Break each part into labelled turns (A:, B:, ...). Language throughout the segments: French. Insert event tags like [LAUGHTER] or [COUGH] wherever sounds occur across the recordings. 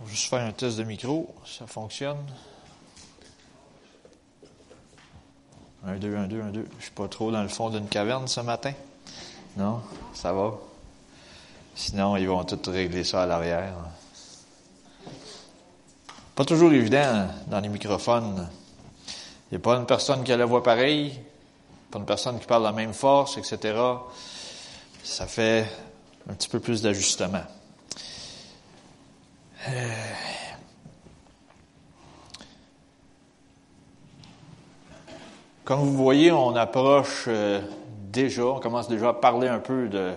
A: On va juste faire un test de micro. Ça fonctionne. Un, deux, un, deux, un, deux. Je suis pas trop dans le fond d'une caverne ce matin. Non? Ça va? Sinon, ils vont tout régler ça à l'arrière. Pas toujours évident dans les microphones. Il n'y a pas une personne qui a la voix pareille, pas une personne qui parle la même force, etc. Ça fait un petit peu plus d'ajustement. Euh, comme vous voyez, on approche euh, déjà, on commence déjà à parler un peu de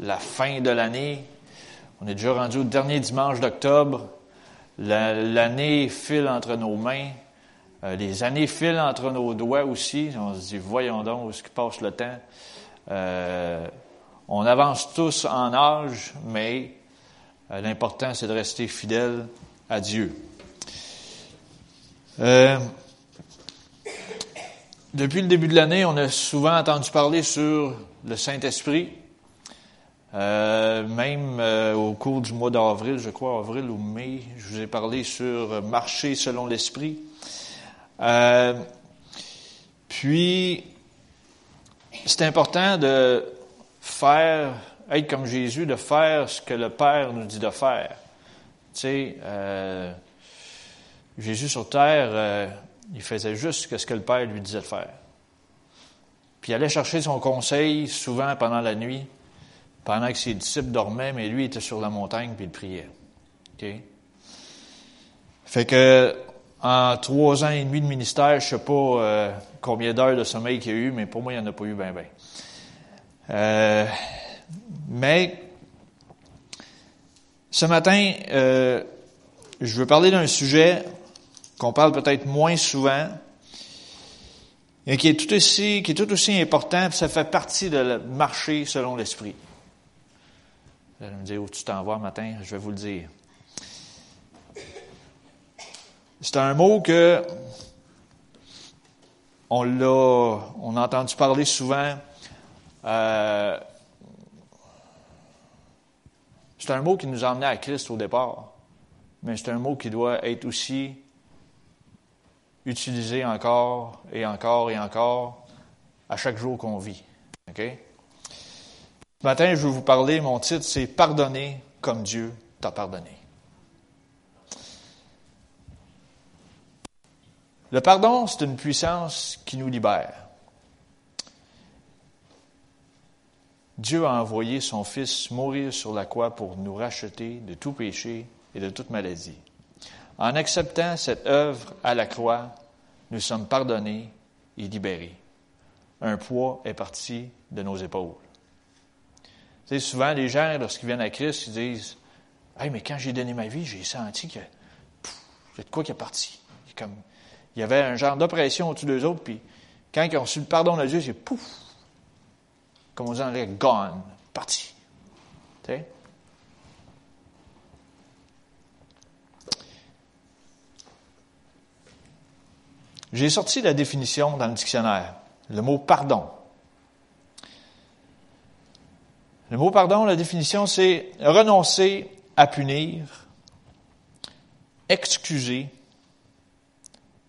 A: la fin de l'année. On est déjà rendu au dernier dimanche d'octobre. L'année file entre nos mains. Euh, les années filent entre nos doigts aussi. On se dit, voyons donc où est-ce qui passe le temps. On avance tous en âge, mais l'important, c'est de rester fidèle à Dieu. depuis le début de l'année, on a souvent entendu parler sur le Saint-Esprit. Euh, même euh, au cours du mois d'avril, je crois, avril ou mai, je vous ai parlé sur marcher selon l'esprit. Euh, puis, c'est important de faire, être comme Jésus, de faire ce que le Père nous dit de faire. Tu sais, Jésus sur terre, il faisait juste ce que le Père lui disait de faire. Puis il allait chercher son conseil souvent pendant la nuit pendant que ses disciples dormaient, mais lui était sur la montagne puis il priait. OK? Fait que en trois ans et demi de ministère, je sais pas euh, combien d'heures de sommeil qu'il y a eu, mais pour moi, il n'y en a pas eu bien, bien. Euh, mais ce matin, euh, je veux parler d'un sujet qu'on parle peut-être moins souvent, et qui est tout aussi, qui est tout aussi important, puis ça fait partie de marcher selon l'esprit. Vous allez me dire où tu t'en vas matin, je vais vous le dire. C'est un mot que on l'a, on a entendu parler souvent. Euh, c'est un mot qui nous a à Christ au départ, mais c'est un mot qui doit être aussi utilisé encore et encore et encore à chaque jour qu'on vit. Ce matin, je vais vous parler, mon titre, c'est Pardonner comme Dieu t'a pardonné. Le pardon, c'est une puissance qui nous libère. Dieu a envoyé son Fils mourir sur la croix pour nous racheter de tout péché et de toute maladie. En acceptant cette œuvre à la croix, nous sommes pardonnés et libérés. Un poids est parti de nos épaules sais, souvent, les gens, lorsqu'ils viennent à Christ, ils disent Hey, mais quand j'ai donné ma vie, j'ai senti que c'est de quoi qui est parti. Il y avait un genre d'oppression au-dessus d'eux autres, puis quand ils ont reçu le pardon de Dieu, c'est pouf, comme on dit en anglais, gone, parti. J'ai sorti la définition dans le dictionnaire, le mot pardon. Le mot pardon, la définition, c'est renoncer à punir, excuser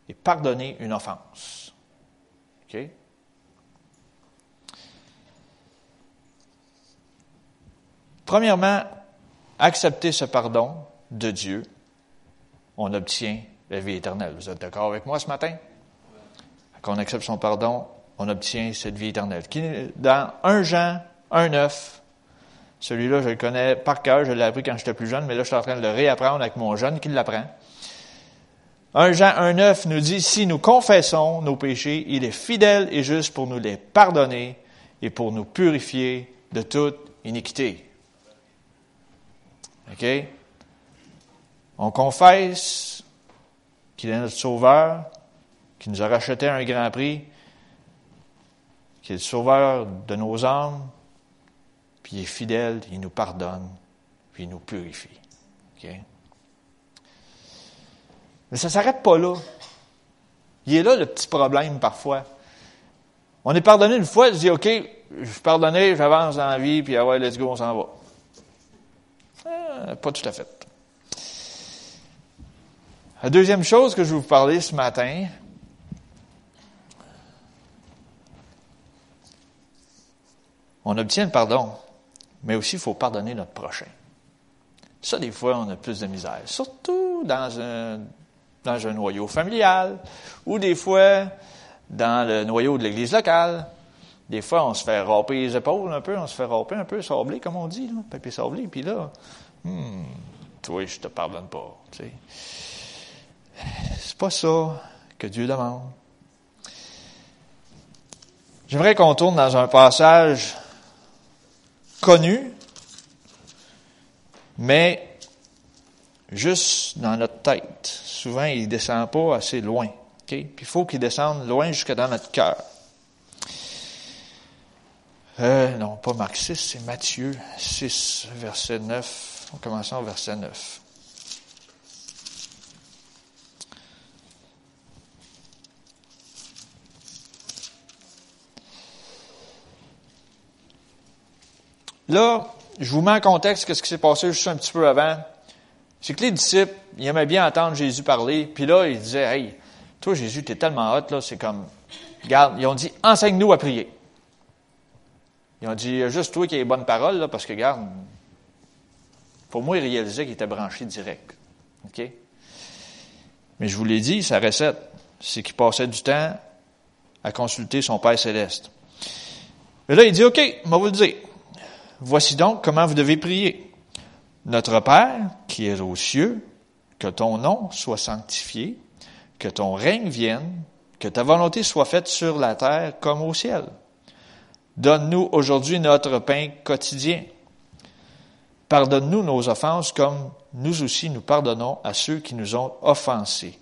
A: et pardonner une offense. Premièrement, accepter ce pardon de Dieu, on obtient la vie éternelle. Vous êtes d'accord avec moi ce matin? Quand on accepte son pardon, on obtient cette vie éternelle. Dans 1 Jean 1.9, celui-là, je le connais par cœur, je l'ai appris quand j'étais plus jeune, mais là, je suis en train de le réapprendre avec mon jeune qui l'apprend. 1 Jean 1.9 nous dit, si nous confessons nos péchés, il est fidèle et juste pour nous les pardonner et pour nous purifier de toute iniquité. OK? On confesse qu'il est notre sauveur, qu'il nous a racheté un grand prix, qu'il est le sauveur de nos âmes, puis il est fidèle, il nous pardonne, puis il nous purifie. Mais ça ne s'arrête pas là. Il est là le petit problème parfois. On est pardonné une fois, je dis, OK, je suis pardonné, j'avance dans la vie, puis ah ouais, let's go, on s'en va. Ah, pas tout à fait. La deuxième chose que je vais vous parler ce matin, on obtient le pardon, mais aussi il faut pardonner notre prochain. Ça, des fois, on a plus de misère. Surtout dans un, dans un noyau familial ou des fois dans le noyau de l'église locale. Des fois, on se fait râper les épaules un peu, on se fait râper un peu, sabler, comme on dit, papier sablé. Puis là, hmm, toi, je te pardonne pas. Tu sais. C'est pas ça que Dieu demande. J'aimerais qu'on tourne dans un passage connu, mais juste dans notre tête. Souvent, il ne descend pas assez loin. Puis il faut qu'il descende loin jusque dans notre cœur. Euh, non, pas Marc 6, c'est Matthieu 6, verset 9. On commence au verset 9. Là, je vous mets en contexte qu'est-ce qui s'est passé juste un petit peu avant. C'est que les disciples, ils aimaient bien entendre Jésus parler, puis là, ils disaient, hey, toi, Jésus, t'es tellement hot, là, c'est comme, regarde, ils ont dit, enseigne-nous à prier. Ils ont dit, juste toi qui as les bonnes paroles, là, parce que, regarde, pour moi, ils réalisaient qu'il était branché direct. OK? Mais je vous l'ai dit, sa recette, c'est qu'il passait du temps à consulter son Père céleste. Mais là, il dit, OK, moi vous le dire. Voici donc comment vous devez prier. Notre Père, qui est aux cieux, que ton nom soit sanctifié, que ton règne vienne, que ta volonté soit faite sur la terre comme au ciel. Donne-nous aujourd'hui notre pain quotidien. Pardonne-nous nos offenses comme nous aussi nous pardonnons à ceux qui nous ont offensés.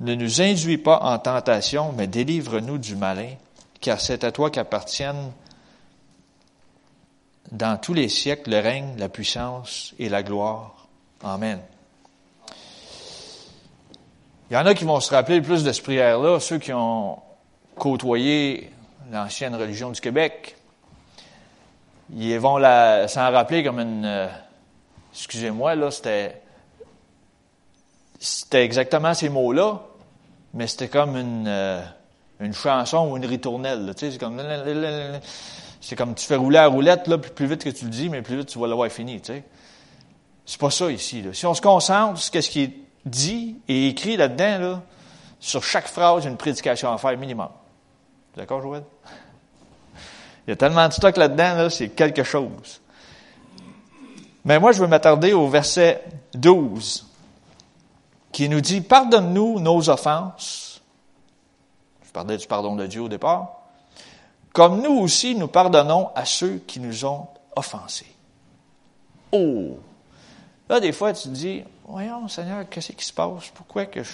A: Ne nous induis pas en tentation, mais délivre-nous du malin, car c'est à toi qu'appartiennent dans tous les siècles le règne, la puissance et la gloire. Amen. Il y en a qui vont se rappeler le plus de cette prière-là, ceux qui ont côtoyé l'ancienne religion du Québec. Ils vont s'en rappeler comme une... Euh, excusez-moi, là, c'était... C'était exactement ces mots-là, mais c'était comme une, euh, une chanson ou une ritournelle. Tu sais, c'est comme... C'est comme tu fais rouler la roulette, là, plus, vite que tu le dis, mais plus vite tu vas l'avoir fini, tu sais. C'est pas ça ici, là. Si on se concentre sur ce qui est dit et écrit là-dedans, là, sur chaque phrase, une prédication à faire minimum. D'accord, Joël? Il y a tellement de stock là-dedans, là, c'est quelque chose. Mais moi, je veux m'attarder au verset 12, qui nous dit, pardonne-nous nos offenses. Je parlais du pardon de Dieu au départ comme nous aussi nous pardonnons à ceux qui nous ont offensés. Oh! Là, des fois, tu te dis, voyons, Seigneur, qu'est-ce qui se passe? Pourquoi que je,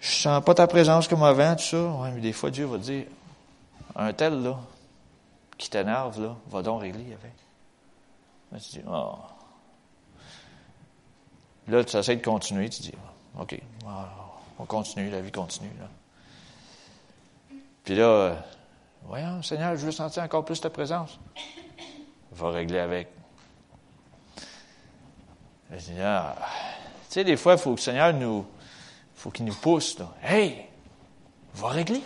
A: je sens pas ta présence comme avant, tout ça? Ouais, mais des fois, Dieu va te dire, un tel, là, qui t'énerve, là, va donc régler avec. Là, tu dis, oh. Là, tu essaies de continuer, tu dis, OK, on continue, la vie continue, là. Puis là, euh, voyons, Seigneur, je veux sentir encore plus ta présence. Va régler avec. Seigneur, tu sais, des fois, il faut que le Seigneur nous, faut qu'il nous pousse, là. Hey, va régler.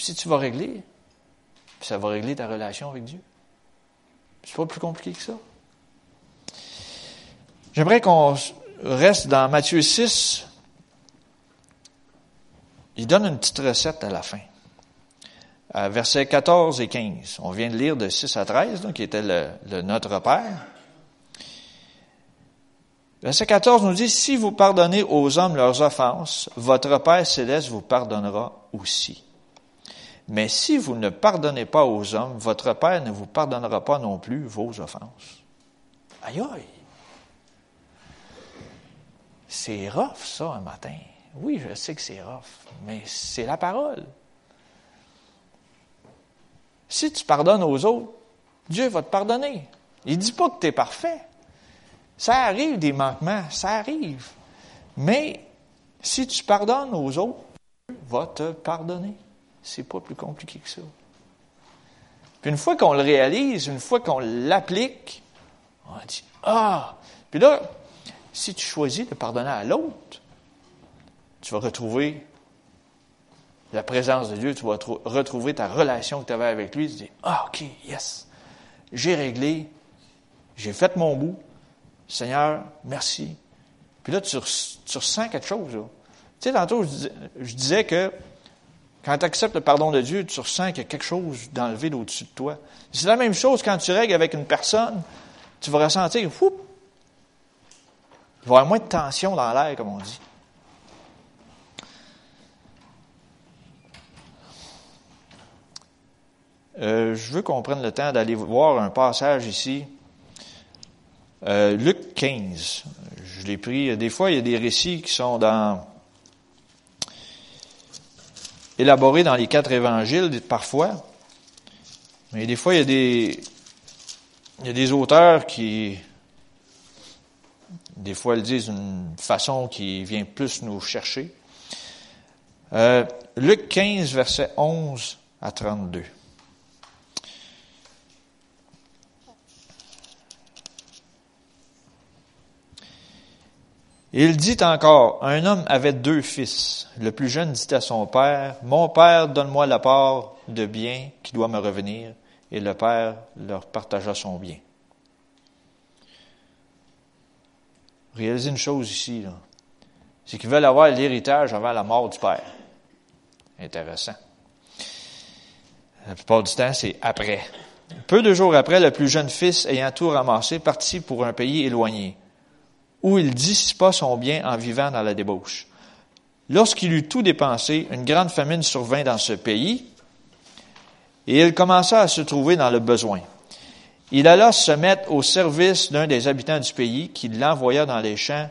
A: Puis si tu vas régler, ça va régler ta relation avec Dieu. C'est pas plus compliqué que ça. J'aimerais qu'on reste dans Matthieu 6, il donne une petite recette à la fin. versets 14 et 15. On vient de lire de 6 à 13, qui était le, Notre Père. Verset 14 nous dit, si vous pardonnez aux hommes leurs offenses, votre Père céleste vous pardonnera aussi. Mais si vous ne pardonnez pas aux hommes, votre Père ne vous pardonnera pas non plus vos offenses. Aïe aïe! C'est rough, ça, un matin. Oui, je sais que c'est rough, mais c'est la parole. Si tu pardonnes aux autres, Dieu va te pardonner. Il ne dit pas que tu es parfait. Ça arrive des manquements, ça arrive. Mais si tu pardonnes aux autres, Dieu va te pardonner. C'est pas plus compliqué que ça. Puis une fois qu'on le réalise, une fois qu'on l'applique, on dit Ah, Puis là, si tu choisis de pardonner à l'autre, tu vas retrouver la présence de Dieu, tu vas retrouver ta relation que tu avais avec lui. Tu dis, ah, OK, yes, j'ai réglé, j'ai fait mon bout, Seigneur, merci. Puis là, tu, ressens quelque chose. Tu sais, tantôt, je disais que quand tu acceptes le pardon de Dieu, tu ressens qu'il y a quelque chose d'enlevé au-dessus de toi. C'est la même chose quand tu règles avec une personne, tu vas ressentir, il va y avoir moins de tension dans l'air, comme on dit. Euh, je veux qu'on prenne le temps d'aller voir un passage ici. Euh, Luc 15. Je l'ai pris. Des fois, il y a des récits qui sont dans élaborés dans les quatre évangiles, parfois. Mais des fois, il y a des, il y a des auteurs qui, des fois, ils disent d'une façon qui vient plus nous chercher. Euh, Luc 15, verset 11 à 32. Il dit encore, un homme avait deux fils. Le plus jeune dit à son père, Mon père, donne-moi la part de bien qui doit me revenir. Et le père leur partagea son bien. Réalisez une chose ici, c'est qu'ils veulent avoir l'héritage avant la mort du père. Intéressant. La plupart du temps, c'est après. Peu de jours après, le plus jeune fils, ayant tout ramassé, partit pour un pays éloigné où il dissipa son bien en vivant dans la débauche. Lorsqu'il eut tout dépensé, une grande famine survint dans ce pays, et il commença à se trouver dans le besoin. Il alla se mettre au service d'un des habitants du pays qui l'envoya dans les champs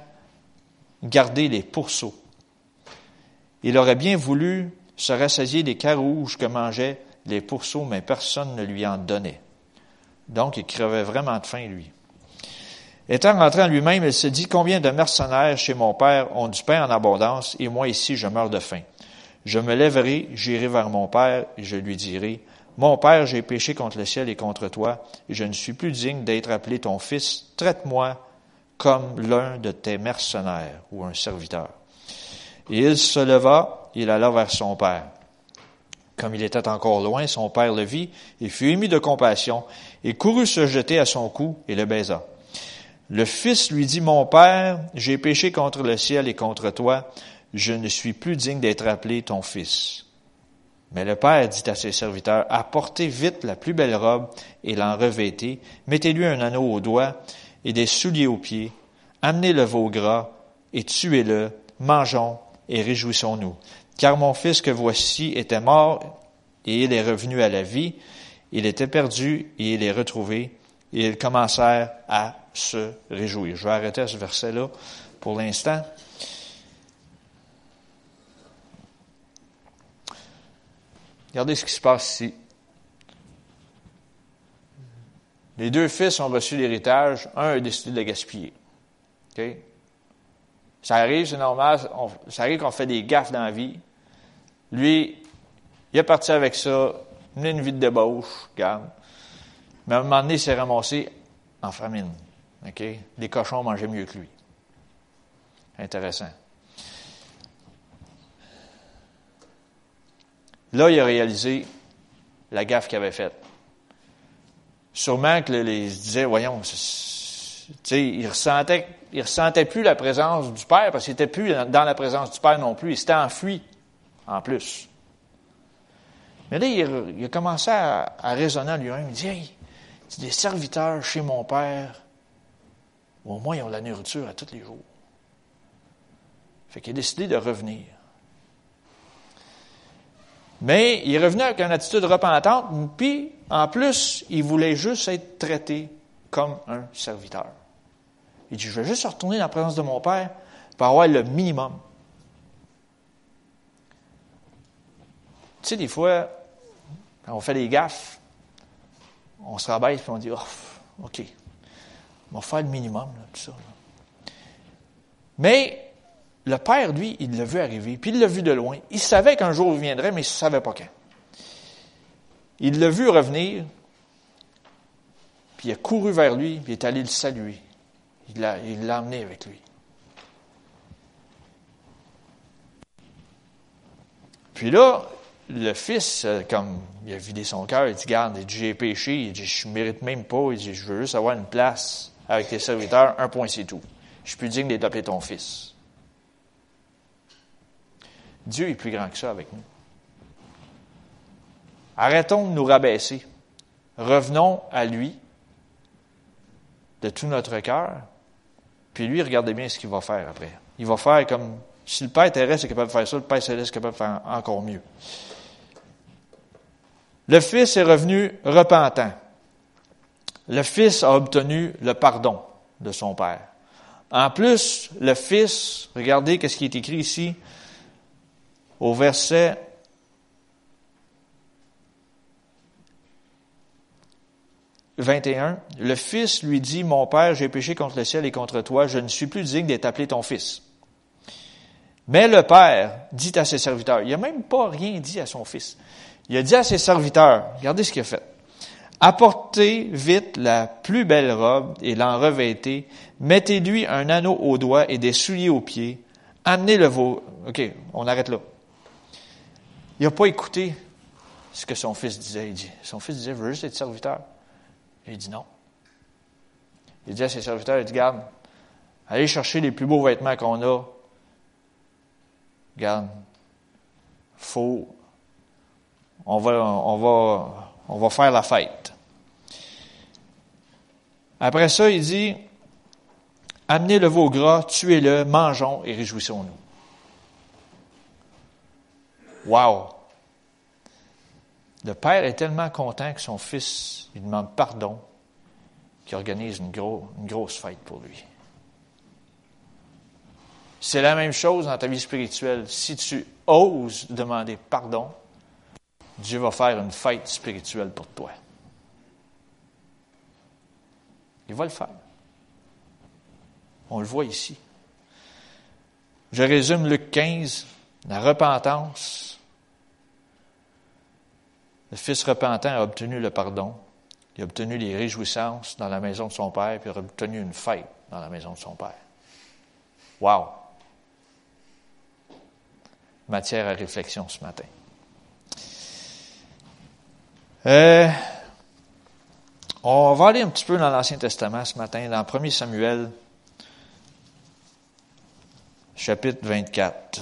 A: garder les pourceaux. Il aurait bien voulu se rassasier des carouges que mangeaient les pourceaux, mais personne ne lui en donnait. Donc il crevait vraiment de faim, lui. Étant rentré en lui-même, il se dit, combien de mercenaires chez mon père ont du pain en abondance, et moi ici je meurs de faim. Je me lèverai, j'irai vers mon père, et je lui dirai, mon père, j'ai péché contre le ciel et contre toi, et je ne suis plus digne d'être appelé ton fils. Traite-moi comme l'un de tes mercenaires ou un serviteur. Et il se leva, il alla vers son père. Comme il était encore loin, son père le vit et fut ému de compassion, et courut se jeter à son cou et le baisa. Le fils lui dit, Mon père, j'ai péché contre le ciel et contre toi, je ne suis plus digne d'être appelé ton fils. Mais le père dit à ses serviteurs, Apportez vite la plus belle robe et l'en revêtez, mettez-lui un anneau au doigt et des souliers aux pieds, amenez le veau gras et tuez-le, mangeons et réjouissons-nous. Car mon fils que voici était mort et il est revenu à la vie, il était perdu et il est retrouvé, et ils commencèrent à se réjouir. Je vais arrêter à ce verset-là pour l'instant. Regardez ce qui se passe ici. Les deux fils ont reçu l'héritage, un a décidé de le gaspiller. Ça arrive, c'est normal, ça arrive qu'on fait des gaffes dans la vie. Lui, il est parti avec ça, mené une vie de débauche. Mais à un moment donné, il s'est ramassé en famine. OK? Les cochons mangeaient mieux que lui. Intéressant. Là, il a réalisé la gaffe qu'il avait faite. Sûrement que les disait, voyons, il ressentait, il ressentait plus la présence du Père parce qu'il n'était plus dans la présence du Père non plus. Il s'était enfui, en plus. Mais là, il, a commencé à, raisonner lui-même. Il dit, hey, des serviteurs chez mon Père au moins ils ont la nourriture à tous les jours. Fait qu'il a décidé de revenir. Mais il est revenu avec une attitude repentante, puis en plus, il voulait juste être traité comme un serviteur. Il dit, je vais juste retourner dans la présence de mon Père pour avoir le minimum. Tu sais, des fois, quand on fait des gaffes, on se rabaisse et on dit, oh, OK, on va le minimum, tout ça. Mais le père, lui, il l'a vu arriver, puis il l'a vu de loin. Il savait qu'un jour il viendrait, mais il ne savait pas quand. Il l'a vu revenir, puis il a couru vers lui, puis il est allé le saluer. Il l'a il emmené avec lui. Puis là, le fils, euh, comme il a vidé son cœur, il dit, garde, il j'ai péché, il dit, je ne mérite même pas, il dit, je veux juste avoir une place avec tes serviteurs, un point c'est tout. Je suis plus digne d'appeler ton fils. Dieu est plus grand que ça avec nous. Arrêtons de nous rabaisser. Revenons à lui de tout notre cœur. Puis lui, regardez bien ce qu'il va faire après. Il va faire comme si le Père terrestre est capable de faire ça, le Père céleste est capable de faire encore mieux. Le Fils est revenu repentant. Le Fils a obtenu le pardon de son Père. En plus, le Fils, regardez ce qui est écrit ici au verset « 21, le Fils lui dit, Mon Père, j'ai péché contre le ciel et contre toi, je ne suis plus digne d'être appelé ton Fils. Mais le Père dit à ses serviteurs, il n'a même pas rien dit à son Fils. Il a dit à ses serviteurs, regardez ce qu'il a fait. Apportez vite la plus belle robe et l'en revêtez. Mettez-lui un anneau au doigt et des souliers aux pieds. Amenez-le vos... OK, on arrête là. Il n'a pas écouté ce que son fils disait. Il dit, son fils disait, je veux juste être serviteur? il dit non. Il dit à ses serviteurs, il dit, garde, allez chercher les plus beaux vêtements qu'on a. Garde, faut on va, on va, on va faire la fête. Après ça, il dit, amenez le veau gras, tuez-le, mangeons et réjouissons-nous. Wow! Le père est tellement content que son fils lui demande pardon qu'il organise une, une grosse fête pour lui. C'est la même chose dans ta vie spirituelle. Si tu oses demander pardon, Dieu va faire une fête spirituelle pour toi. Il va le faire. On le voit ici. Je résume Luc 15, la repentance. Le fils repentant a obtenu le pardon. Il a obtenu les réjouissances dans la maison de son père, puis il a obtenu une fête dans la maison de son père. Wow! Matière à réflexion ce matin. Euh, on va aller un petit peu dans l'Ancien Testament ce matin, dans 1 Samuel, chapitre 24.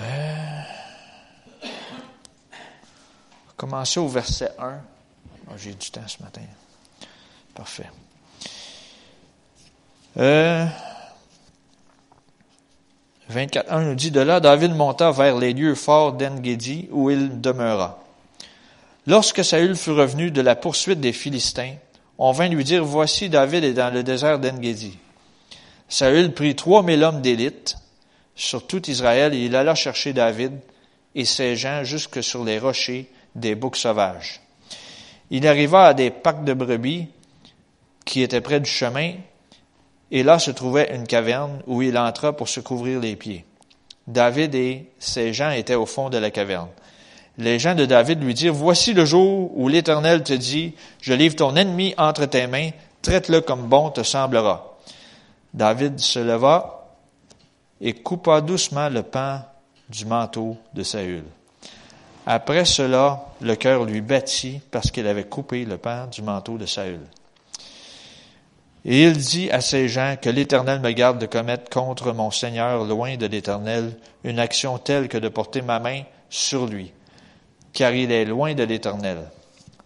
A: Euh, commencer au verset 1. J'ai du temps ce matin. Parfait. Euh, 24.1 nous dit, de là, David monta vers les lieux forts d'Engedi, où il demeura. Lorsque Saül fut revenu de la poursuite des Philistins, on vint lui dire, voici David est dans le désert d'Engedi. Saül prit trois mille hommes d'élite sur tout Israël et il alla chercher David et ses gens jusque sur les rochers des boucs sauvages. Il arriva à des packs de brebis qui étaient près du chemin et là se trouvait une caverne où il entra pour se couvrir les pieds. David et ses gens étaient au fond de la caverne. Les gens de David lui dirent, Voici le jour où l'Éternel te dit, Je livre ton ennemi entre tes mains, traite-le comme bon te semblera. David se leva et coupa doucement le pan du manteau de Saül. Après cela, le cœur lui battit parce qu'il avait coupé le pan du manteau de Saül. Et il dit à ces gens que l'Éternel me garde de commettre contre mon Seigneur, loin de l'Éternel, une action telle que de porter ma main sur lui, car il est loin de l'Éternel.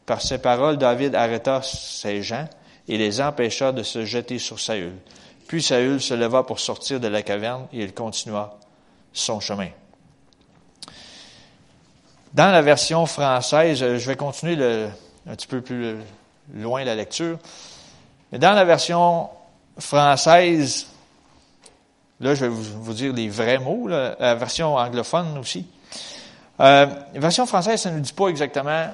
A: Par ces paroles, David arrêta ces gens et les empêcha de se jeter sur Saül. Puis Saül se leva pour sortir de la caverne et il continua son chemin. Dans la version française, je vais continuer un petit peu plus loin la lecture. Mais dans la version française, là, je vais vous, dire les vrais mots, la version anglophone aussi. Euh, la version française, ça ne nous dit pas exactement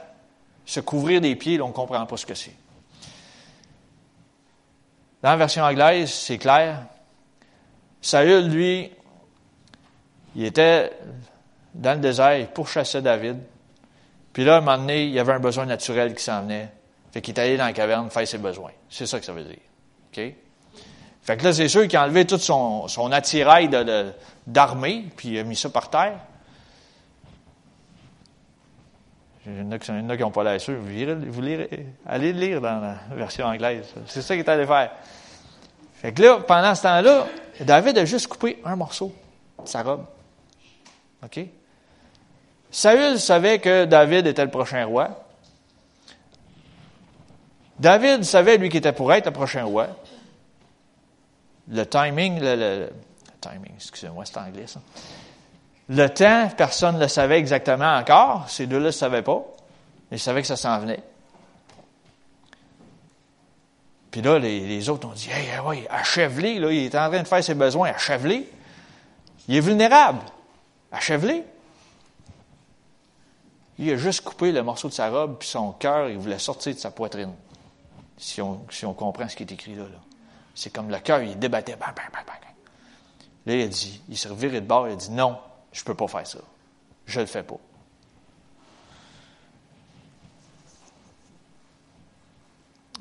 A: se couvrir des pieds, là, on ne comprend pas ce que c'est. Dans la version anglaise, c'est clair. Saül, lui, il était dans le désert, il pourchassait David. Puis là, à un moment donné, il y avait un besoin naturel qui s'en venait. Fait qu'il est allé dans la caverne faire ses besoins. C'est ça que ça veut dire. OK? Fait que là, c'est sûr qu'il a enlevé tout son, attirail d'armée, puis il a mis ça par terre. Il y en a qui n'ont pas l'air sûrs. Vous, lirez, vous lirez, allez le lire dans la version anglaise. C'est ça qu'il est allé faire. Fait que là, pendant ce temps-là, David a juste coupé un morceau de sa robe. OK? Saül savait que David était le prochain roi. David savait, lui, qu'il était pour être le prochain roi. Le timing, le, timing, excusez-moi, c'est anglais, ça. Le temps, personne ne le savait exactement encore. Ces deux-là ne le savaient pas. Ils savaient que ça s'en venait. Puis là, les, autres ont dit, hey, ouais, achève-les, il est en train de faire ses besoins, achève-les. Il est vulnérable. Achève-les. Il a juste coupé le morceau de sa robe, puis son cœur, il voulait sortir de sa poitrine. Si on, si on comprend ce qui est écrit là. C'est comme le cœur, il débattait. Là, il dit, il s'est reviré de bord, il a dit, non, je ne peux pas faire ça. Je ne le fais pas.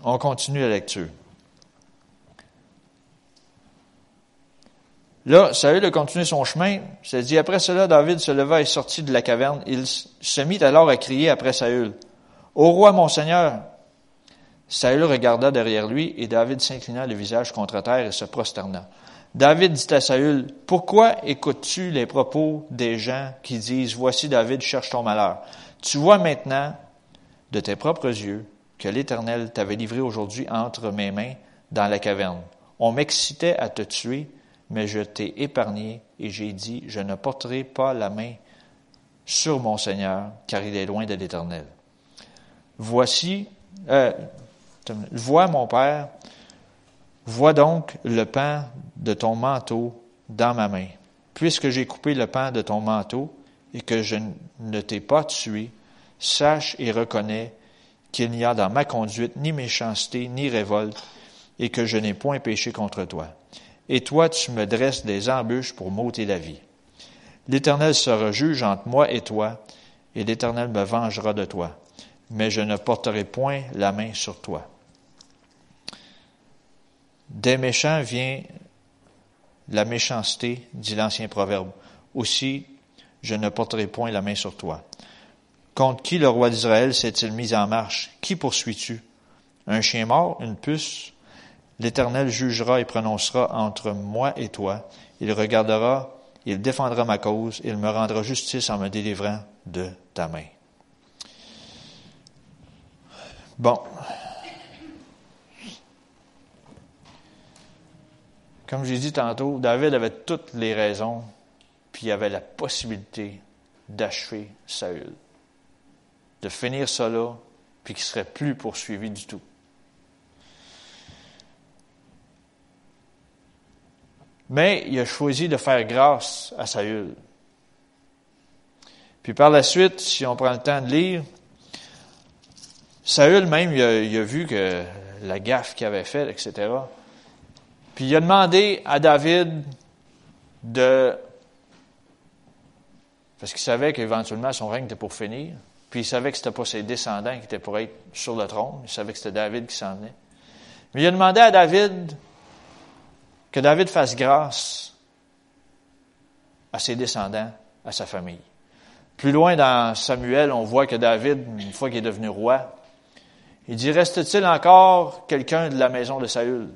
A: On continue la lecture. Là, Saül a continué son chemin. C'est dit, après cela, David se leva et sortit de la caverne. Il se mit alors à crier après Saül. Ô roi, mon Seigneur! Saül regarda derrière lui et David s'inclina le visage contre terre et se prosterna. David dit à Saül, Pourquoi écoutes-tu les propos des gens qui disent, Voici David cherche ton malheur? Tu vois maintenant, de tes propres yeux, que l'Éternel t'avait livré aujourd'hui entre mes mains dans la caverne. On m'excitait à te tuer, mais je t'ai épargné et j'ai dit, je ne porterai pas la main sur mon Seigneur, car il est loin de l'Éternel. Voici, euh, vois mon Père, Vois donc le pan de ton manteau dans ma main. Puisque j'ai coupé le pan de ton manteau et que je ne t'ai pas tué, sache et reconnais qu'il n'y a dans ma conduite ni méchanceté ni révolte et que je n'ai point péché contre toi. Et toi, tu me dresses des embûches pour m'ôter la vie. L'Éternel sera juge entre moi et toi, et l'Éternel me vengera de toi, mais je ne porterai point la main sur toi. Des méchants vient la méchanceté, dit l'ancien proverbe. Aussi, je ne porterai point la main sur toi. Contre qui le roi d'Israël s'est-il mis en marche? Qui poursuis-tu? Un chien mort, une puce? L'Éternel jugera et prononcera entre moi et toi. Il regardera, il défendra ma cause, il me rendra justice en me délivrant de ta main. Bon, Comme j'ai dit tantôt, David avait toutes les raisons, puis il avait la possibilité d'achever Saül, de finir cela, puis qu'il ne serait plus poursuivi du tout. Mais il a choisi de faire grâce à Saül. Puis par la suite, si on prend le temps de lire, Saül même, a, il a vu que la gaffe qu'il avait faite, etc. Puis il a demandé à David de... Parce qu'il savait qu'éventuellement son règne était pour finir. Puis il savait que ce n'était pas ses descendants qui étaient pour être sur le trône. Il savait que c'était David qui s'en venait. Mais il a demandé à David que David fasse grâce à ses descendants, à sa famille. Plus loin dans Samuel, on voit que David, une fois qu'il est devenu roi, il dit, reste-t-il encore quelqu'un de la maison de Saül?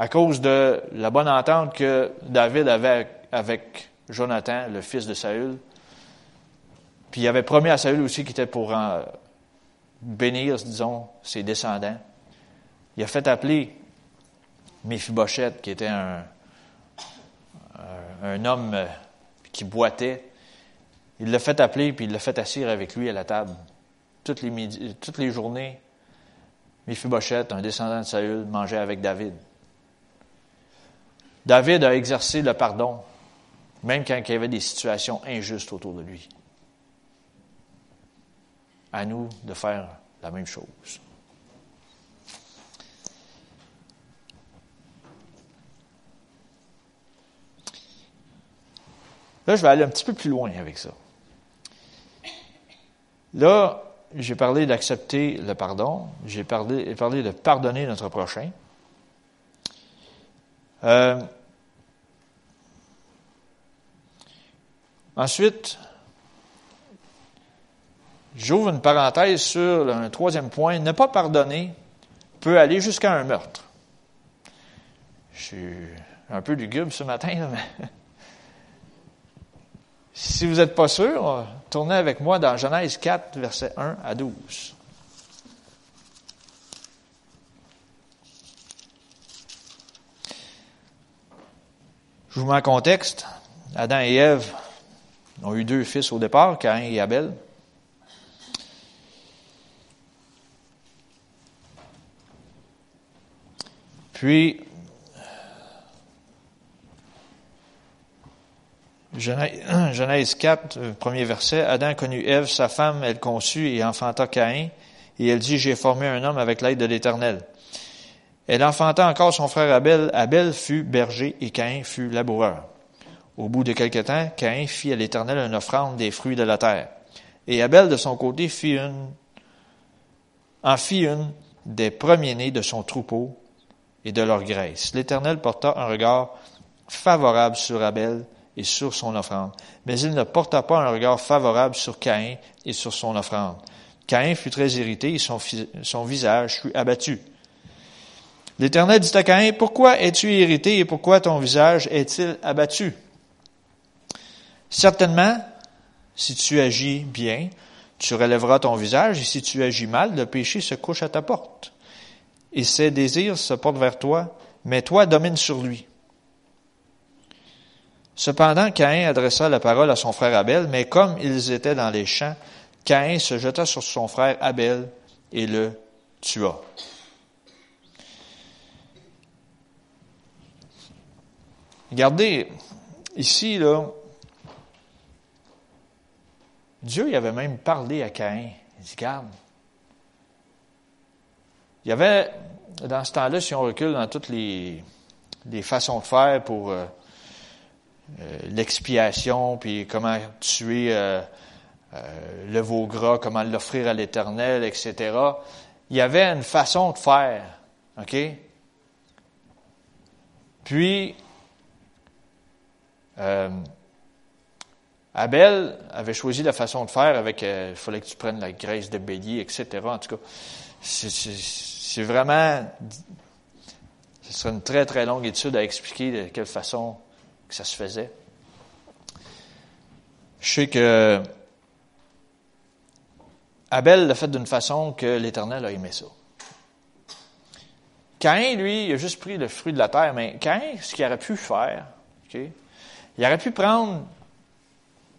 A: À cause de la bonne entente que David avait avec Jonathan, le fils de Saül. Puis il avait promis à Saül aussi qu'il était pour bénir, disons, ses descendants. Il a fait appeler Méphibosheth, qui était un, homme euh, qui boitait. Il l'a fait appeler, puis il l'a fait asseoir avec lui à la table. Toutes les, toutes les journées, Méphibosheth, un descendant de Saül, mangeait avec David. David a exercé le pardon, même quand il y avait des situations injustes autour de lui. À nous de faire la même chose. Là, je vais aller un petit peu plus loin avec ça. Là, j'ai parlé d'accepter le pardon, j'ai parlé, de pardonner notre prochain. Euh, ensuite, j'ouvre une parenthèse sur un troisième point. Ne pas pardonner peut aller jusqu'à un meurtre. Je suis un peu lugubre ce matin, mais [LAUGHS] si vous n'êtes pas sûr, tournez avec moi dans Genèse 4, versets 1 à 12. Je vous mets en contexte. Adam et Ève ont eu deux fils au départ, Caïn et Abel. Puis, [CLEARS THROAT] Genèse 4, euh, premier verset, Adam connut Ève, sa femme, elle conçut et enfanta Caïn, et elle dit, j'ai formé un homme avec l'aide de l'Éternel. Elle enfanta encore son frère Abel. Abel fut berger et Caïn fut laboureur. Au bout de quelque temps, Caïn fit à l'Éternel une offrande des fruits de la terre. Et Abel, de son côté, fit une, en fit une des premiers-nés de son troupeau et de leur graisse. L'Éternel porta un regard favorable sur Abel et sur son offrande. Mais il ne porta pas un regard favorable sur Caïn et sur son offrande. Caïn fut très irrité et son, son visage fut abattu. L'Éternel dit à Caïn, pourquoi es-tu irrité et pourquoi ton visage est-il abattu? Certainement, si tu agis bien, tu relèveras ton visage et si tu agis mal, le péché se couche à ta porte. Et ses désirs se portent vers toi, mais toi domine sur lui. Cependant, Caïn adressa la parole à son frère Abel, mais comme ils étaient dans les champs, Caïn se jeta sur son frère Abel et le tua. Regardez, ici, là, Dieu il avait même parlé à Caïn. Il dit, garde. Il y avait, dans ce temps-là, si on recule dans toutes les, façons de faire pour euh, euh, l'expiation, puis comment tuer euh, le veau gras, comment l'offrir à l'Éternel, etc. Il y avait une façon de faire, OK? Puis, Abel avait choisi la façon de faire avec, il fallait que tu prennes la graisse de bélier, etc. En tout cas, c'est vraiment, ce serait une très très longue étude à expliquer de quelle façon que ça se faisait. Je sais que Abel l'a fait d'une façon que l'Éternel a aimé ça. Caïn, lui, il a juste pris le fruit de la terre, mais Caïn, ce qu'il aurait pu faire, il aurait pu prendre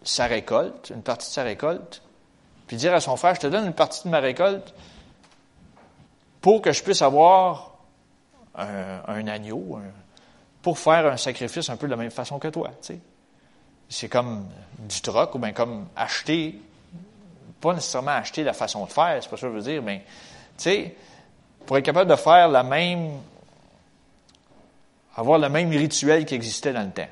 A: sa récolte, une partie de sa récolte, puis dire à son frère, je te donne une partie de ma récolte pour que je puisse avoir un, agneau, pour faire un sacrifice un peu de la même façon que toi. C'est comme du troc ou bien comme acheter, pas nécessairement acheter la façon de faire, c'est pas ça que je veux dire, mais tu sais, pour être capable de faire la même, avoir le même rituel qui existait dans le temps.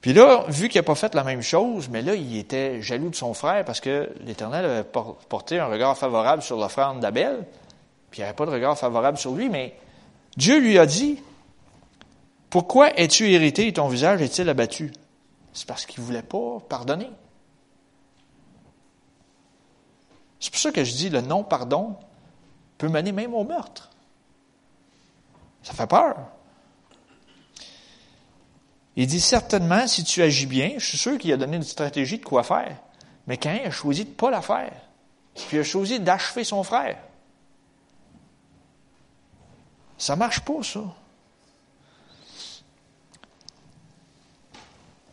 A: Puis là, vu qu'il n'a pas fait la même chose, mais là, il était jaloux de son frère parce que l'Éternel avait porté un regard favorable sur l'offrande d'Abel, puis il n'y avait pas de regard favorable sur lui, mais Dieu lui a dit, pourquoi es-tu irrité et ton visage est-il abattu? C'est parce qu'il ne voulait pas pardonner. C'est pour ça que je dis le non-pardon peut mener même au meurtre. Ça fait peur. Il dit certainement, si tu agis bien, je suis sûr qu'il a donné une stratégie de quoi faire. Mais quand il a choisi de ne pas la faire, puis il a choisi d'achever son frère. Ça marche pas, ça.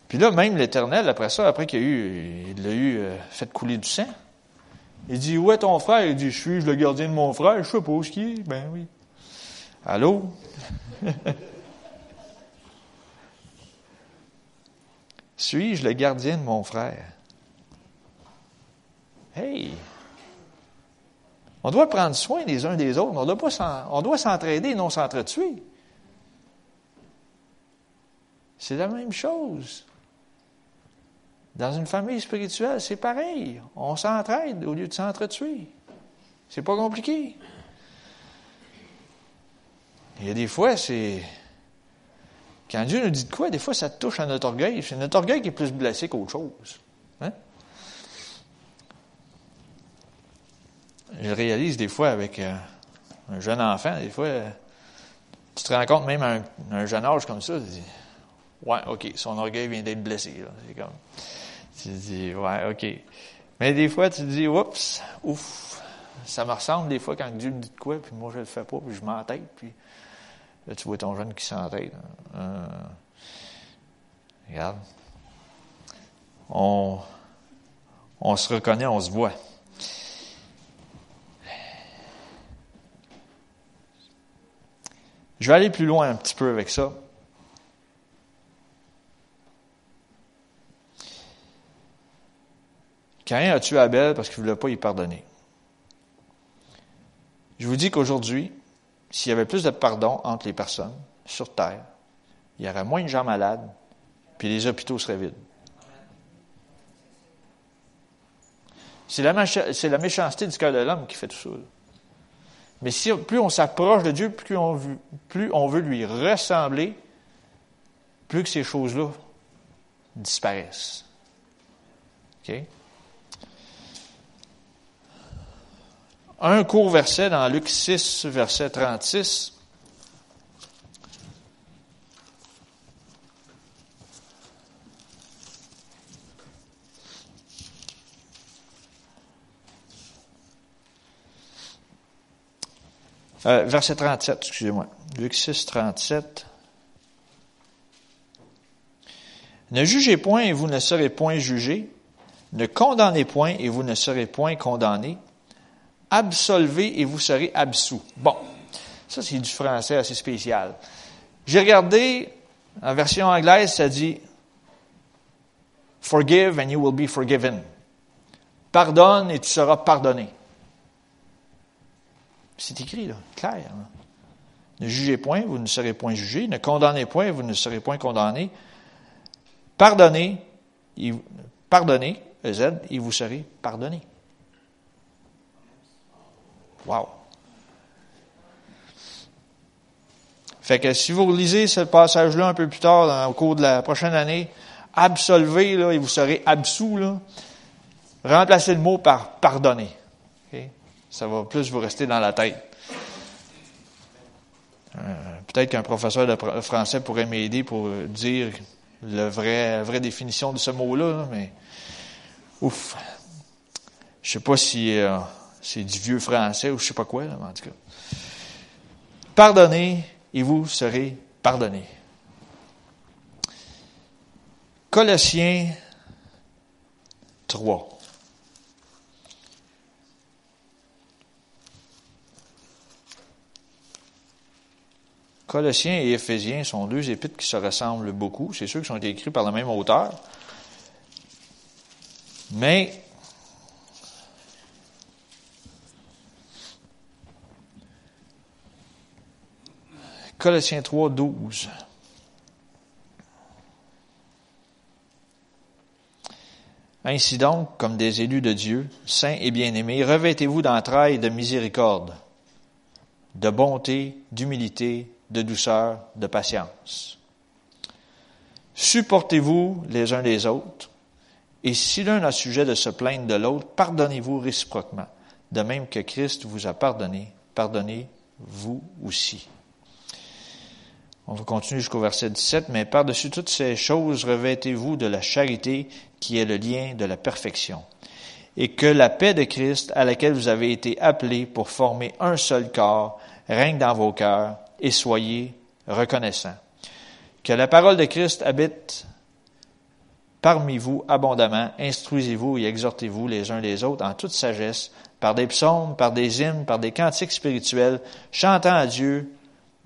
A: Puis là, même l'Éternel, après ça, après qu'il a eu, l'a eu euh, fait couler du sang, il dit, où est ton frère? Il dit, je suis le gardien de mon frère, je sais pas où ce qui est. Ben oui. Allô? [LAUGHS] Suis-je le gardien de mon frère? Hey! On doit prendre soin les uns des autres. On doit, s'entraider, non s'entretuer. C'est la même chose. Dans une famille spirituelle, c'est pareil. On s'entraide au lieu de s'entretuer. C'est pas compliqué. Il y a des fois, c'est. Quand Dieu nous dit de quoi, des fois, ça touche à notre orgueil. C'est notre orgueil qui est plus blessé qu'autre chose. Hein? Je réalise des fois avec euh, un jeune enfant, des fois, tu te rends compte même à un, jeune âge comme ça, tu dis, ouais, ok, son orgueil vient d'être blessé. C'est comme, tu dis, ouais, ok. Mais des fois, tu te dis, oups, ouf, ça me ressemble des fois quand Dieu me dit de quoi, puis moi je le fais pas, puis je m'entête, puis là tu vois ton jeune qui s'entête. Euh, regarde. On, on se reconnaît, on se voit. Je vais aller plus loin un petit peu avec ça. Caïn a tué Abel parce qu'il ne voulait pas y pardonner? Je vous dis qu'aujourd'hui, s'il y avait plus de pardon entre les personnes sur Terre, il y aurait moins de gens malades, puis les hôpitaux seraient vides. C'est la, méchanceté du cœur de l'homme qui fait tout ça. Mais plus on s'approche de Dieu, plus on, veut, plus on veut lui ressembler, plus que ces choses-là disparaissent. OK? Un court verset dans Luc 6, verset 36. Euh, verset 37, excusez-moi. Luc 6, 37. Ne jugez point et vous ne serez point jugés. Ne condamnez point et vous ne serez point condamnés. Absolvez et vous serez absous. Bon, ça c'est du français assez spécial. J'ai regardé, en version anglaise, ça dit Forgive and you will be forgiven. Pardonne et tu seras pardonné. C'est écrit, là, clair. Ne jugez point, vous ne serez point jugés. Ne condamnez point, vous ne serez point condamnés. Pardonnez, pardonnez, Z, et vous serez pardonnés. Wow! Fait que si vous lisez ce passage-là un peu plus tard, au cours de la prochaine année, absolvez, là, et vous serez absous, là, remplacez le mot par pardonner. Ça va plus vous rester dans la tête. Euh, peut-être qu'un professeur de français pourrait m'aider pour dire la vraie définition de ce mot-là, mais ouf. Je sais pas si euh, c'est du vieux français ou je sais pas quoi, mais en tout cas. Pardonnez et vous serez pardonnés. Colossiens 3. Colossiens et Éphésiens sont deux épîtres qui se ressemblent beaucoup. C'est sûr qu'ils sont écrits par le même auteur. Mais Colossiens 3, 12. Ainsi donc, comme des élus de Dieu, saints et bien-aimés, revêtez-vous d'entrailles de miséricorde, de bonté, d'humilité, de douceur, de patience. Supportez-vous les uns les autres, et si l'un a sujet de se plaindre de l'autre, pardonnez-vous réciproquement. De même que Christ vous a pardonné, pardonnez-vous aussi. On va continuer jusqu'au verset 17, mais par-dessus toutes ces choses, revêtez-vous de la charité qui est le lien de la perfection. Et que la paix de Christ, à laquelle vous avez été appelés pour former un seul corps, règne dans vos cœurs et soyez reconnaissants. Que la parole de Christ habite parmi vous abondamment, instruisez-vous et exhortez-vous les uns les autres en toute sagesse, par des psaumes, par des hymnes, par des cantiques spirituels, chantant à Dieu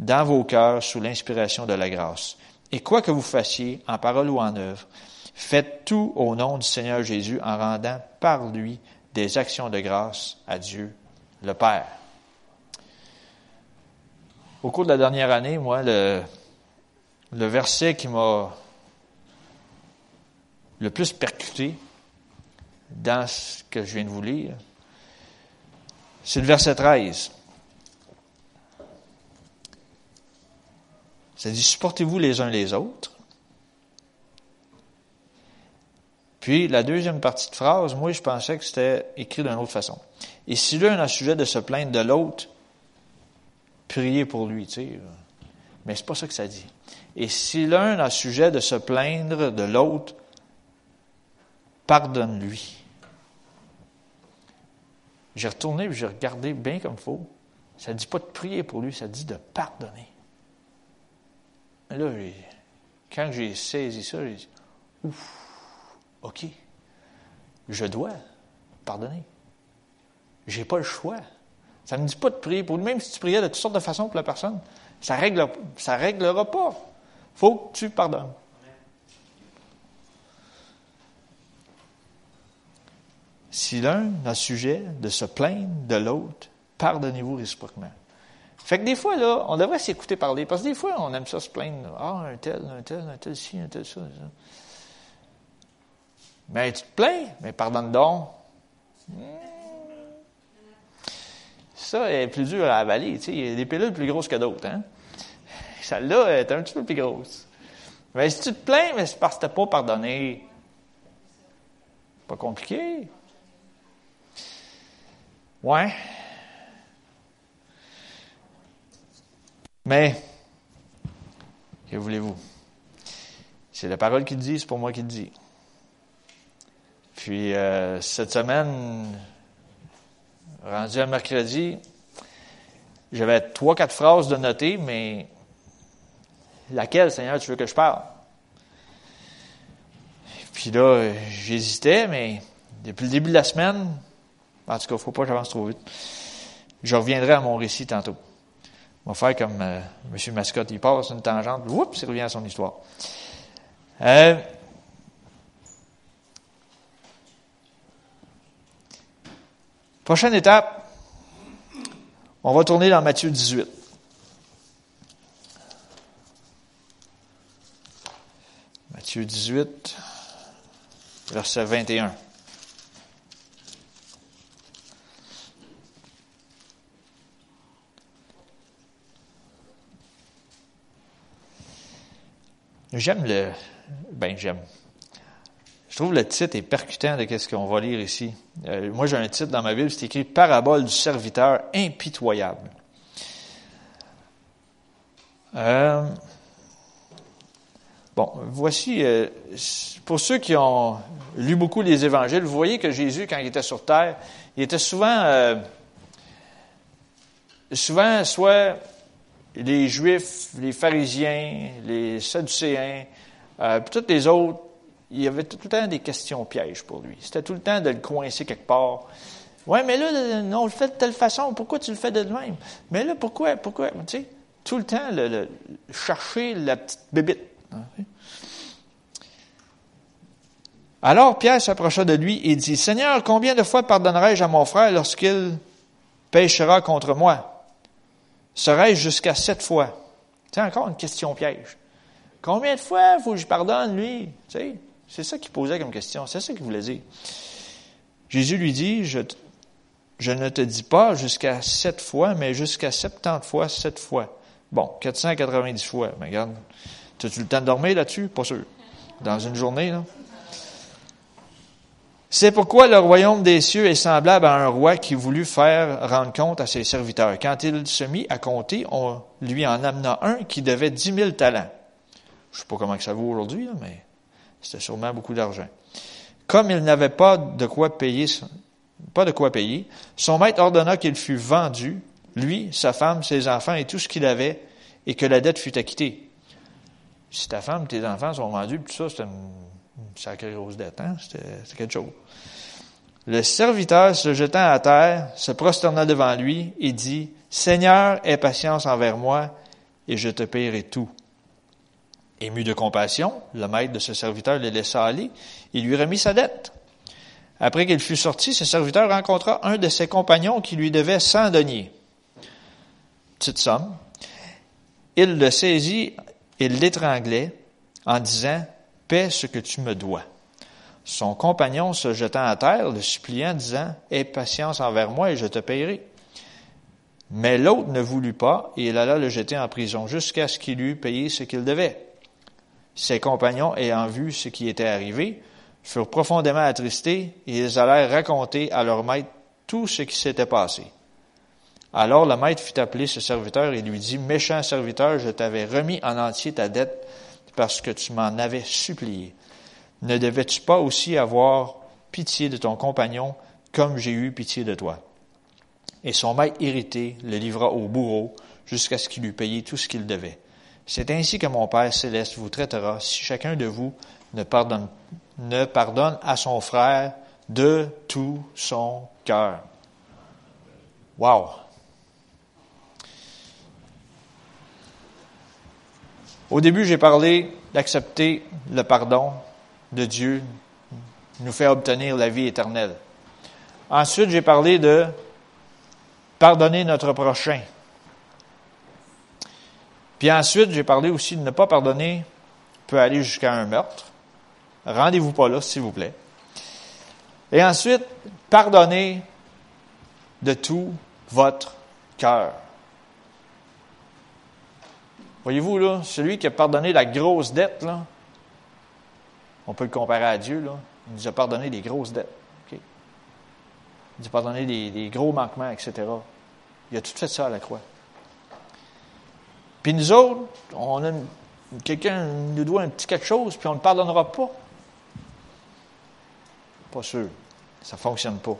A: dans vos cœurs sous l'inspiration de la grâce. Et quoi que vous fassiez, en parole ou en œuvre, faites tout au nom du Seigneur Jésus en rendant par lui des actions de grâce à Dieu le Père. Au cours de la dernière année, moi, le, verset qui m'a le plus percuté dans ce que je viens de vous lire, c'est le verset 13. Ça dit, supportez-vous les uns les autres? Puis, la deuxième partie de phrase, moi, je pensais que c'était écrit d'une autre façon. Et si l'un a sujet de se plaindre de l'autre, priez pour lui, tu sais. Mais c'est pas ça que ça dit. Et si l'un a sujet de se plaindre de l'autre, pardonne-lui. J'ai retourné et j'ai regardé bien comme il faut. Ça ne dit pas de prier pour lui, ça dit de pardonner. Là, quand j'ai saisi ça, j'ai dit, ouf, OK, je dois pardonner. J'ai pas le choix. Ça ne me dit pas de prier pour même si tu priais de toutes sortes de façons pour la personne. Ça règle, ça réglera pas. Faut que tu pardonnes. Si l'un a sujet de se plaindre de l'autre, pardonnez-vous réciproquement. Fait que des fois, là, on devrait s'écouter parler, parce que des fois, on aime ça se plaindre. Ah, un tel, un tel, un tel ci, un tel ça. Mais tu te plains, mais pardonne donc. Ça est plus dur à avaler. Tu sais, il y a des pilules plus grosses que d'autres. Hein? Celle-là est un petit peu plus grosse. Mais si tu te plains, mais c'est parce que tu n'as pas pardonné. Pas compliqué. Ouais. Mais, que voulez-vous? C'est la parole qui dit, c'est pour moi qui le dit. Puis, euh, cette semaine, rendu à mercredi, j'avais trois, quatre phrases de noter, mais laquelle, Seigneur, tu veux que je parle? Puis là, j'hésitais, mais depuis le début de la semaine, en tout cas, il ne faut pas que j'avance trop vite. Je reviendrai à mon récit tantôt. On va faire comme euh, M. Mascotte, il passe une tangente, oups, il revient à son histoire. Euh, prochaine étape, on va tourner dans Matthieu 18. Matthieu 18, verset 21. J'aime le. Ben, j'aime. Je trouve le titre est percutant de ce qu'on va lire ici. Euh, moi, j'ai un titre dans ma Bible, c'est écrit Parabole du serviteur impitoyable. Euh, bon, voici, euh, pour ceux qui ont lu beaucoup les évangiles, vous voyez que Jésus, quand il était sur terre, il était souvent, souvent soit les Juifs, les pharisiens, les Sadducéens, euh, puis tous les autres, il y avait tout le temps des questions pièges pour lui. C'était tout le temps de le coincer quelque part. Ouais, mais là, on le fait de telle façon. Pourquoi tu le fais de même? Mais là, pourquoi, pourquoi? Tu sais, tout le temps, le, chercher la petite bébite. Hein, Alors Pierre s'approcha de lui et dit, Seigneur, combien de fois pardonnerai-je à mon frère lorsqu'il péchera contre moi? Serais-je jusqu'à sept fois? C'est encore une question piège. Combien de fois faut que je pardonne, lui? C'est ça qu'il posait comme question. C'est ça qu'il voulait dire. Jésus lui dit, je, je ne te dis pas jusqu'à sept fois, mais jusqu'à septante fois, sept fois. Bon, 490 fois. Mais regarde, as-tu le temps de dormir là-dessus? Pas sûr. Dans une journée, là. C'est pourquoi le royaume des cieux est semblable à un roi qui voulut faire rendre compte à ses serviteurs. Quand il se mit à compter, on lui en amena un qui devait dix mille talents. Je sais pas comment ça vaut aujourd'hui, mais c'était sûrement beaucoup d'argent. Comme il n'avait pas de quoi payer, pas de quoi payer, son maître ordonna qu'il fût vendu, lui, sa femme, ses enfants et tout ce qu'il avait, et que la dette fût acquittée. Si ta femme, tes enfants sont vendus, tout ça, c'est une sacrée grosse dette, hein? C'était quelque chose. Le serviteur, se jetant à terre, se prosterna devant lui et dit, Seigneur, aie patience envers moi, et je te paierai tout. Ému de compassion, le maître de ce serviteur le laissa aller et lui remit sa dette. Après qu'il fut sorti, ce serviteur rencontra un de ses compagnons qui lui devait cent deniers. Petite somme. Il le saisit il l'étranglait en disant, ce que tu me dois. Son compagnon se jetant à terre, le suppliant, disant, Aie patience envers moi et je te paierai. Mais l'autre ne voulut pas, et il alla le jeter en prison jusqu'à ce qu'il eût payé ce qu'il devait. Ses compagnons, ayant vu ce qui était arrivé, furent profondément attristés, et ils allèrent raconter à leur maître tout ce qui s'était passé. Alors le maître fit appeler ce serviteur et lui dit, Méchant serviteur, je t'avais remis en entier ta dette parce que tu m'en avais supplié. Ne devais-tu pas aussi avoir pitié de ton compagnon comme j'ai eu pitié de toi? Et son maître irrité le livra au bourreau jusqu'à ce qu'il eût payé tout ce qu'il devait. C'est ainsi que mon Père céleste vous traitera si chacun de vous ne pardonne, ne pardonne à son frère de tout son cœur. Wow! Au début, j'ai parlé d'accepter le pardon de Dieu nous fait obtenir la vie éternelle. Ensuite, j'ai parlé de pardonner notre prochain. Puis ensuite, j'ai parlé aussi de ne pas pardonner peut aller jusqu'à un meurtre. Rendez-vous pas là, s'il vous plaît. Et ensuite, pardonner de tout votre cœur. Voyez-vous, là, celui qui a pardonné la grosse dette, là, on peut le comparer à Dieu, là. Il nous a pardonné des grosses dettes. Il nous a pardonné des, gros manquements, etc. Il a tout fait ça à la croix. Puis nous autres, on a quelqu'un nous doit un petit quelque chose, puis on ne pardonnera pas. Pas sûr. Ça ne fonctionne pas.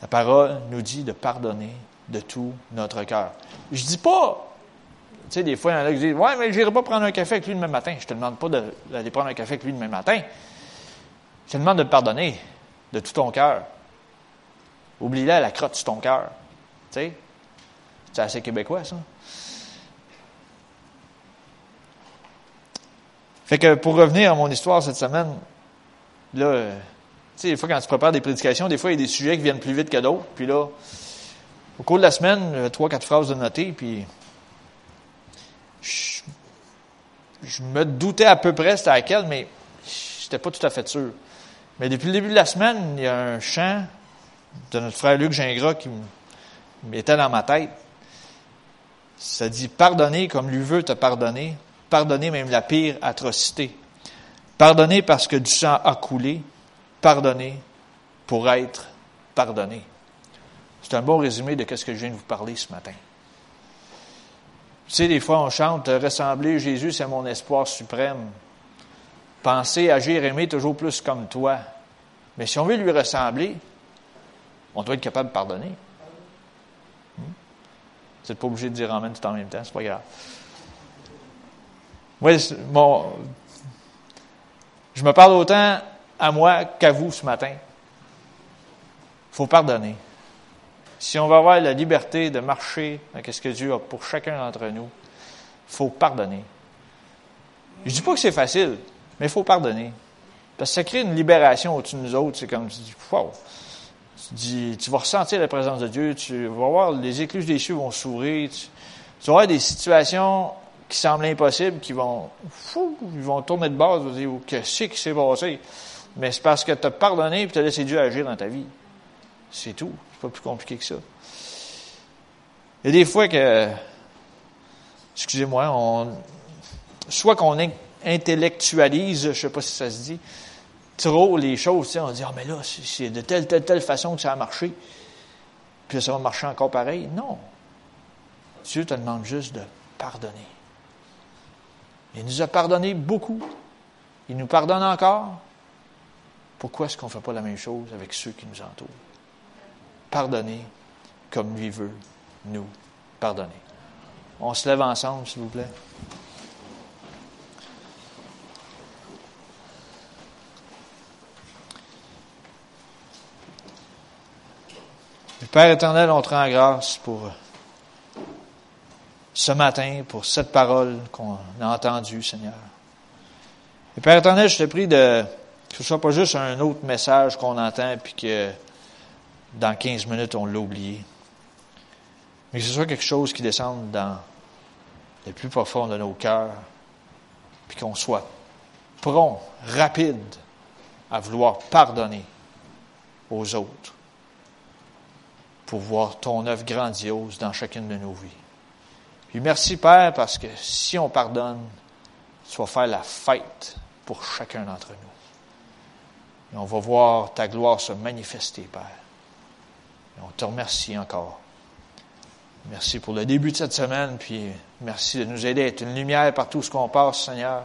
A: La parole nous dit de pardonner de tout notre cœur. Je ne dis pas sais, des fois, il y en a qui disent Ouais, mais je n'irai pas prendre un café avec lui demain matin. Je te demande pas d'aller prendre un café avec lui demain matin. Je te demande de pardonner de tout ton cœur. Oublie la la crotte sur ton cœur. Tu sais? C'est assez québécois, ça. Fait que pour revenir à mon histoire cette semaine, là, tu sais, des fois, quand tu prépares des prédications, des fois, il y a des sujets qui viennent plus vite que d'autres. Puis là, au cours de la semaine, trois, quatre phrases de noter, puis je, me doutais à peu près c'était laquelle, mais je n'étais pas tout à fait sûr. Mais depuis le début de la semaine, il y a un chant de notre frère Luc Gingras qui m'était dans ma tête. Ça dit pardonner comme lui veut te pardonner, pardonner même la pire atrocité. Pardonner parce que du sang a coulé, pardonner pour être pardonné. C'est un bon résumé de ce que je viens de vous parler ce matin. Tu sais, des fois, on chante Ressembler Jésus, c'est mon espoir suprême. Penser, agir, aimer toujours plus comme toi. Mais si on veut lui ressembler, on doit être capable de pardonner. Hmm? Vous n'êtes pas obligé de dire Amen tout en même temps, c'est pas grave. Oui, bon, je me parle autant à moi qu'à vous ce matin. Il faut pardonner. Si on va avoir la liberté de marcher dans ce que Dieu a pour chacun d'entre nous, il faut pardonner. Je ne dis pas que c'est facile, mais il faut pardonner. Parce que ça crée une libération au-dessus de nous autres. C'est comme, tu dis, wow. Tu, dis, tu vas ressentir la présence de Dieu, tu vas voir, les écluses des cieux vont s'ouvrir, tu, vas avoir des situations qui semblent impossibles, qui vont, fou, ils vont tourner de base, vous dire, qu'est-ce qui s'est passé? Mais c'est parce que tu as pardonné et tu as laissé Dieu agir dans ta vie. C'est tout pas plus compliqué que ça. Il y a des fois que, excusez-moi, on, soit qu'on intellectualise, je sais pas si ça se dit, trop les choses, on dit, ah, mais là, c'est de telle, telle, telle façon que ça a marché, puis ça va marcher encore pareil. Non. Dieu te demande juste de pardonner. Il nous a pardonné beaucoup. Il nous pardonne encore. Pourquoi est-ce qu'on ne fait pas la même chose avec ceux qui nous entourent? Pardonner comme lui veut nous pardonner. On se lève ensemble, s'il vous plaît. Père éternel, on te rend grâce pour ce matin, pour cette parole qu'on a entendue, Seigneur. Et Père éternel, je te prie de que ce soit pas juste un autre message qu'on entend, puis que dans 15 minutes, on l'a oublié. Mais que ce soit quelque chose qui descende dans le plus profond de nos cœurs, puis qu'on soit prompt, rapide à vouloir pardonner aux autres pour voir ton œuvre grandiose dans chacune de nos vies. Puis merci Père parce que si on pardonne, tu vas faire la fête pour chacun d'entre nous. Et on va voir ta gloire se manifester, Père. Et on te remercie encore. Merci pour le début de cette semaine, puis merci de nous aider à être une lumière partout ce qu'on passe, Seigneur.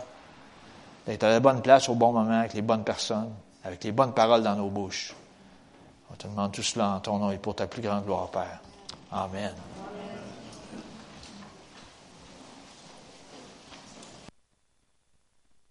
A: D'être à la bonne place au bon moment avec les bonnes personnes, avec les bonnes paroles dans nos bouches. On te demande tout cela en ton nom et pour ta plus grande gloire, Père. Amen.